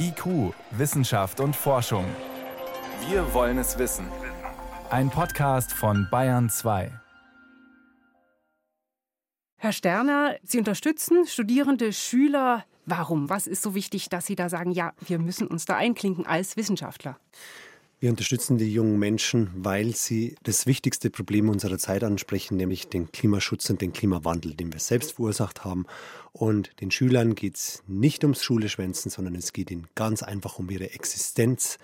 IQ, Wissenschaft und Forschung. Wir wollen es wissen. Ein Podcast von Bayern 2. Herr Sterner, Sie unterstützen Studierende, Schüler. Warum? Was ist so wichtig, dass Sie da sagen, ja, wir müssen uns da einklinken als Wissenschaftler? Wir unterstützen die jungen Menschen, weil sie das wichtigste Problem unserer Zeit ansprechen, nämlich den Klimaschutz und den Klimawandel, den wir selbst verursacht haben. Und den Schülern geht es nicht ums Schuleschwänzen, sondern es geht ihnen ganz einfach um ihre Existenz.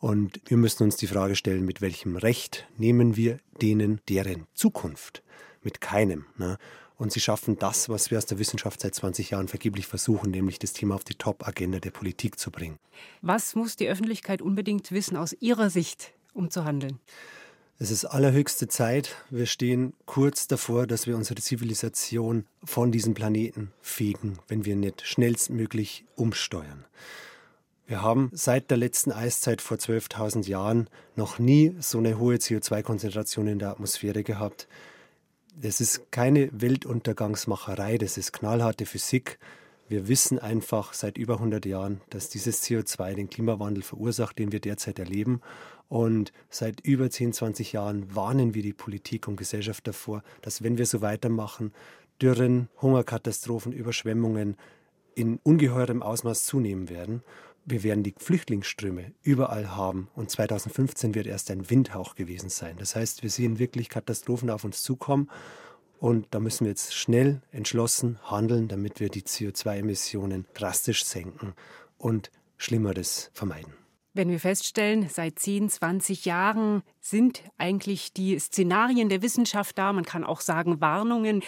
Und wir müssen uns die Frage stellen, mit welchem Recht nehmen wir denen deren Zukunft? Mit keinem. Ne? Und sie schaffen das, was wir aus der Wissenschaft seit 20 Jahren vergeblich versuchen, nämlich das Thema auf die Top-Agenda der Politik zu bringen. Was muss die Öffentlichkeit unbedingt wissen aus Ihrer Sicht, um zu handeln? Es ist allerhöchste Zeit. Wir stehen kurz davor, dass wir unsere Zivilisation von diesem Planeten fegen, wenn wir nicht schnellstmöglich umsteuern. Wir haben seit der letzten Eiszeit vor 12.000 Jahren noch nie so eine hohe CO2-Konzentration in der Atmosphäre gehabt das ist keine Weltuntergangsmacherei, das ist knallharte Physik. Wir wissen einfach seit über 100 Jahren, dass dieses CO2 den Klimawandel verursacht, den wir derzeit erleben. Und seit über 10, 20 Jahren warnen wir die Politik und Gesellschaft davor, dass wenn wir so weitermachen, Dürren, Hungerkatastrophen, Überschwemmungen in ungeheurem Ausmaß zunehmen werden wir werden die Flüchtlingsströme überall haben und 2015 wird erst ein Windhauch gewesen sein. Das heißt, wir sehen wirklich Katastrophen auf uns zukommen und da müssen wir jetzt schnell, entschlossen handeln, damit wir die CO2-Emissionen drastisch senken und Schlimmeres vermeiden. Wenn wir feststellen, seit 10, 20 Jahren sind eigentlich die Szenarien der Wissenschaft da, man kann auch sagen Warnungen,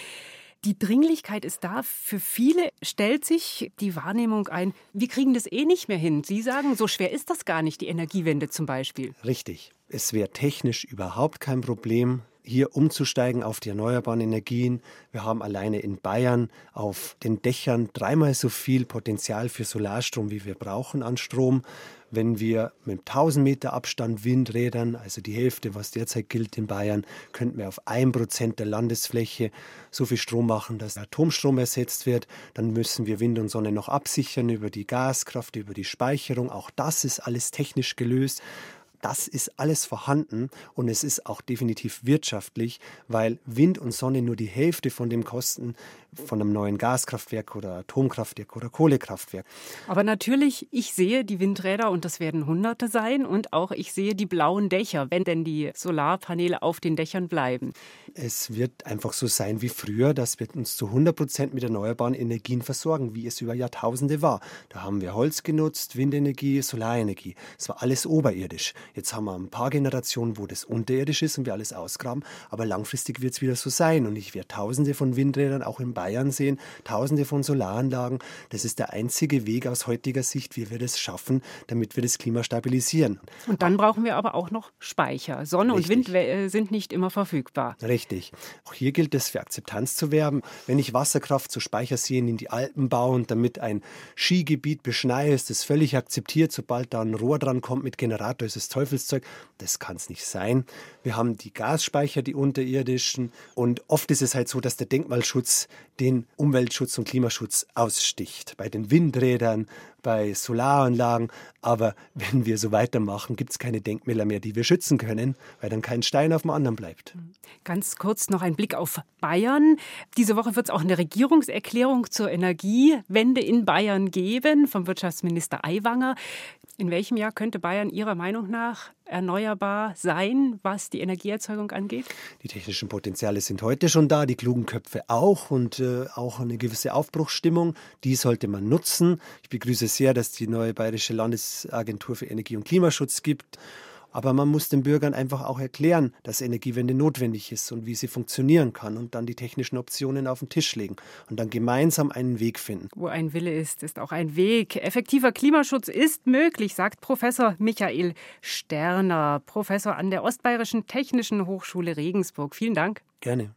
die Dringlichkeit ist da. Für viele stellt sich die Wahrnehmung ein, wir kriegen das eh nicht mehr hin. Sie sagen, so schwer ist das gar nicht, die Energiewende zum Beispiel. Richtig. Es wäre technisch überhaupt kein Problem, hier umzusteigen auf die erneuerbaren Energien. Wir haben alleine in Bayern auf den Dächern dreimal so viel Potenzial für Solarstrom, wie wir brauchen an Strom. Wenn wir mit 1000 Meter Abstand Windrädern, also die Hälfte, was derzeit gilt in Bayern, könnten wir auf 1% der Landesfläche so viel Strom machen, dass Atomstrom ersetzt wird. Dann müssen wir Wind und Sonne noch absichern über die Gaskraft, über die Speicherung. Auch das ist alles technisch gelöst das ist alles vorhanden und es ist auch definitiv wirtschaftlich, weil Wind und Sonne nur die Hälfte von dem kosten von einem neuen Gaskraftwerk oder Atomkraftwerk oder Kohlekraftwerk. Aber natürlich, ich sehe die Windräder und das werden Hunderte sein und auch ich sehe die blauen Dächer, wenn denn die Solarpaneele auf den Dächern bleiben. Es wird einfach so sein wie früher, dass wir uns zu 100 Prozent mit erneuerbaren Energien versorgen, wie es über Jahrtausende war. Da haben wir Holz genutzt, Windenergie, Solarenergie. Es war alles oberirdisch. Jetzt haben wir ein paar Generationen, wo das unterirdisch ist und wir alles ausgraben, aber langfristig wird es wieder so sein und ich werde Tausende von Windrädern auch in Bayern sehen, Tausende von Solaranlagen. Das ist der einzige Weg aus heutiger Sicht, wie wir das schaffen, damit wir das Klima stabilisieren. Und dann brauchen wir aber auch noch Speicher. Sonne Richtig. und Wind äh, sind nicht immer verfügbar. Richtig. Auch hier gilt es für Akzeptanz zu werben. Wenn ich Wasserkraft zu Speicherseen in die Alpen baue und damit ein Skigebiet beschneie, ist das völlig akzeptiert. Sobald da ein Rohr dran kommt mit Generator, ist es Teufelszeug. Das kann es nicht sein. Wir haben die Gasspeicher, die unterirdischen. Und oft ist es halt so, dass der Denkmalschutz den Umweltschutz und Klimaschutz aussticht. Bei den Windrädern, bei Solaranlagen. Aber wenn wir so weitermachen, gibt es keine Denkmäler mehr, die wir schützen können, weil dann kein Stein auf dem anderen bleibt. Ganz kurz noch ein Blick auf Bayern. Diese Woche wird es auch eine Regierungserklärung zur Energiewende in Bayern geben vom Wirtschaftsminister Aiwanger. In welchem Jahr könnte Bayern Ihrer Meinung nach erneuerbar sein, was die Energieerzeugung angeht? Die technischen Potenziale sind heute schon da, die klugen Köpfe auch und äh, auch eine gewisse Aufbruchsstimmung. Die sollte man nutzen. Ich begrüße sehr, dass die neue Bayerische Landesagentur für Energie und Klimaschutz gibt aber man muss den Bürgern einfach auch erklären, dass Energiewende notwendig ist und wie sie funktionieren kann und dann die technischen Optionen auf den Tisch legen und dann gemeinsam einen Weg finden. Wo ein Wille ist, ist auch ein Weg. Effektiver Klimaschutz ist möglich, sagt Professor Michael Sterner, Professor an der Ostbayerischen Technischen Hochschule Regensburg. Vielen Dank. Gerne.